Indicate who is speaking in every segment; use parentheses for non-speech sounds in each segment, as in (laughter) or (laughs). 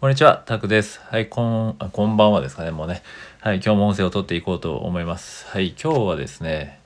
Speaker 1: こんにちは、タクです。はい、こん、あこんばんはですかね、もうね。はい、今日も音声を取っていこうと思います。はい、今日はですね、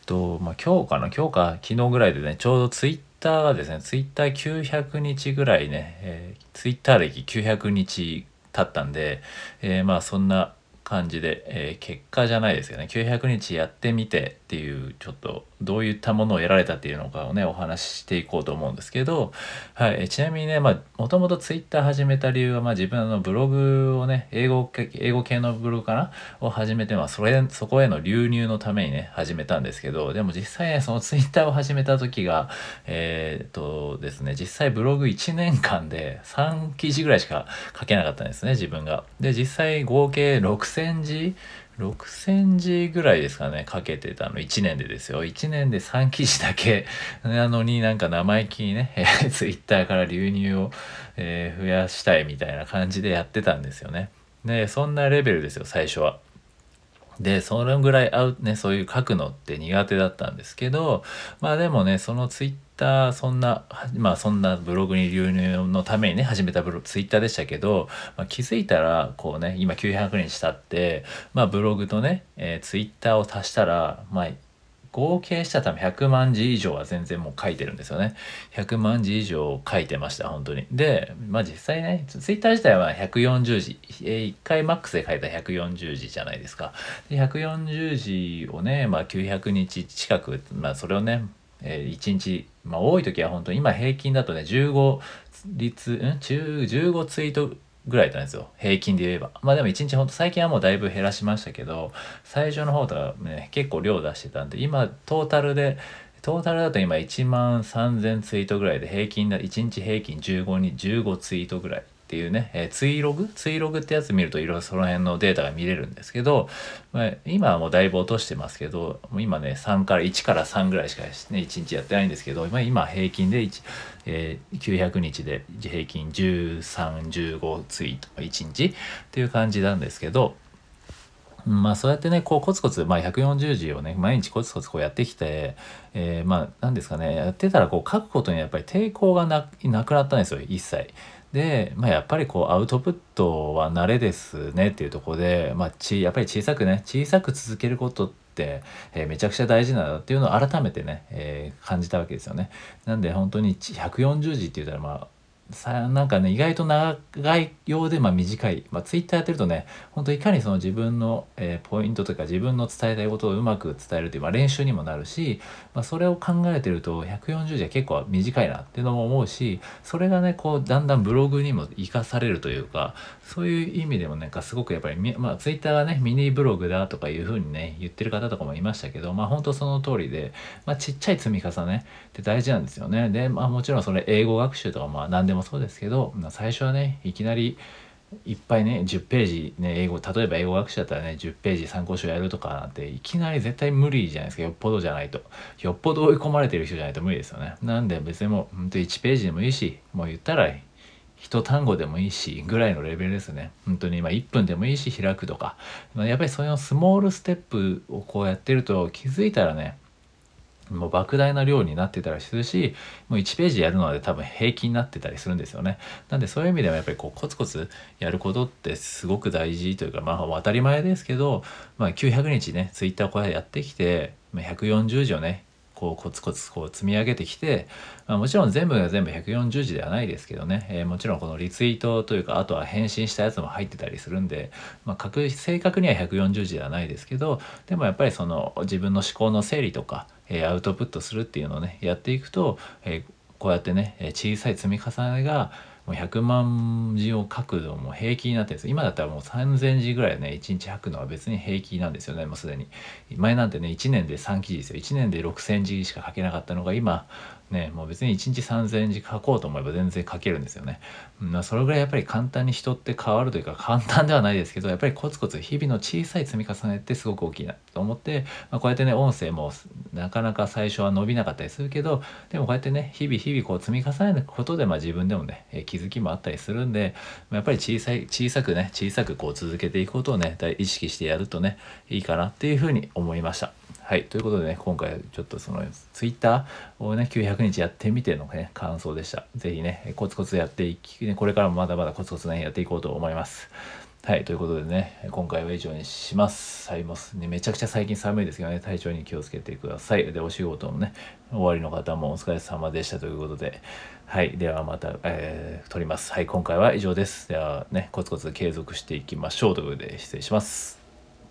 Speaker 1: えっと、まあ、今日かな、今日か、昨日ぐらいでね、ちょうどツイッターがですね、ツイッター900日ぐらいね、えーツイッター歴900日経ったんで、えーまあ、そんな感じで、えー結果じゃないですよね。900日やってみてっていうちょっとどういったものを得られたっていうのかをねお話ししていこうと思うんですけど、はい、えちなみにねまあもともとツイッター始めた理由は、まあ、自分のブログをね英語系英語系のブログかな？を始めて、まあ、それそこへの流入のためにね始めたんですけどでも実際ねそのツイッターを始めた時がえーっとですね実際ブログ1年間で3記事ぐらいしか書けなかったんですね自分が。で実際合計6000字？6000字ぐらいですかねかけてたの。1年でですよ。1年で3記事だけ。(laughs) なのになんか生意気にね (laughs) ツイッターから流入を、えー増やしたいみたいな感じでやってたんですよね。でそんなレベルですよ最初は。でそのぐらい合うねそういう書くのって苦手だったんですけどまあでもねそのツイッターそんなまあそんなブログに流入のためにね始めたブロツイッターでしたけど、まあ、気づいたらこうね今900人したってまあブログとね、えーツイッターを足したらまあ合計したら多分100万字以上は全然もう書いてるんですよね。100万字以上書いてました、本当に。で、まあ実際ね、ツイッター自体は140字、えー1回マックスで書いたら140字じゃないですか。で、140字をね、まあ900日近く、まあそれをね、えー1日、まあ多い時は本当に今平均だとね、15率、ん？15ツイートぐらいだったんですよ。平均で言えば。まあでも一日ほんと最近はもうだいぶ減らしましたけど最初の方とかね結構量出してたんで今トータルでトータルだと今1万3000ツイートぐらいで平均だ1日平均15に15ツイートぐらい。っていうね、えーツイログ？ツイログってやつ見るといろいろその辺のデータが見れるんですけど、まあ、今はもうだいぶ落としてますけど今ね3から1から3ぐらいしかね1日やってないんですけど今今平均で1、えー900日で平均1315ツイート1日っていう感じなんですけどまあそうやってねこうコツコツ、まあ、140字をね毎日コツコツこうやってきて、えーまあ何ですかねやってたらこう書くことにやっぱり抵抗がなくなったんですよ一切。で、まあ、やっぱりこうアウトプットは慣れですねっていうとこで、まあ、ちやっぱり小さくね小さく続けることって、えーめちゃくちゃ大事なんだっていうのを改めてね、えー感じたわけですよね。なんで本当に140字って言ったらまあさなんかね意外と長いようでまあ短い、まあ、ツイッターやってるとね本当いかにその自分の、えーポイントとか自分の伝えたいことをうまく伝えるという、まあ、練習にもなるし、まあ、それを考えてると140字は結構短いなっていうのも思うしそれがねこうだんだんブログにも生かされるというかそういう意味でもなんかすごくやっぱり、まあ、ツイッターがねミニブログだとかいうふうにね言ってる方とかもいましたけどまあ本当その通りで、まあ、ちっちゃい積み重ねって大事なんですよね。で、まあ、もちろんそれ英語学習とかまあ何でもそうですけど、まあ、最初はねいきなりいっぱいね10ページね英語例えば英語学習だったらね10ページ参考書やるとかなんていきなり絶対無理じゃないですか。よっぽどじゃないと。よっぽど追い込まれてる人じゃないと無理ですよね。なんで別にもうほんと1ページでもいいしもう言ったら一単語でもいいしぐらいのレベルですね。本当にまあ1分でもいいし開くとか。やっぱりそのスモールステップをこうやってると気づいたらねもう莫大な量になってたりするしもう1ページやるので多分平均になってたりするんですよね。なんでそういう意味ではやっぱりこうコツコツやることってすごく大事というかまあ当たり前ですけど、まあ、900日ねツイッターをこうやってきて、まあ、140字をねこうコツコツこう積み上げてきて、まあ、もちろん全部が全部140字ではないですけどね、えーもちろんこのリツイートというかあとは返信したやつも入ってたりするんで、まあ、確正確には140字ではないですけどでもやっぱりその自分の思考の整理とか、えーアウトプットするっていうのをねやっていくと、えーこうやってねえ小さい積み重ねがもう100万字を書くのも平気になってるんです今だったらもう3000字ぐらいね1日書くのは別に平気なんですよねもうすでに。前なんてね1年で3記事ですよ。1年で6000字しか書けなかったのが今ねもう別に1日3000字書こうと思えば全然書けるんですよね、まあ、それぐらいやっぱり簡単に人って変わるというか簡単ではないですけどやっぱりコツコツ日々の小さい積み重ねってすごく大きいなと思って、まあ、こうやってね音声もなかなか最初は伸びなかったりするけどでもこうやってね日々日々こう積み重ねることでまあ自分でもね、え気づきもあったりするんでまやっぱり小さい小さくね小さくこう続けていくことをね意識してやるとねいいかなっていうふうに思いました。はいということでね今回ちょっとそのツイッターをね900日やってみてのね感想でした是非ねコツコツやっていき、ね、これからもまだまだコツコツねやっていこうと思いますはい、ということでね、今回は以上にします。はい、もうね、めちゃくちゃ最近寒いですけどね、体調に気をつけてください。で、お仕事もね、終わりの方もお疲れ様でしたということで、はい、ではまた、えー、撮ります。はい、今回は以上です。ではね、コツコツ継続していきましょうということで、失礼します。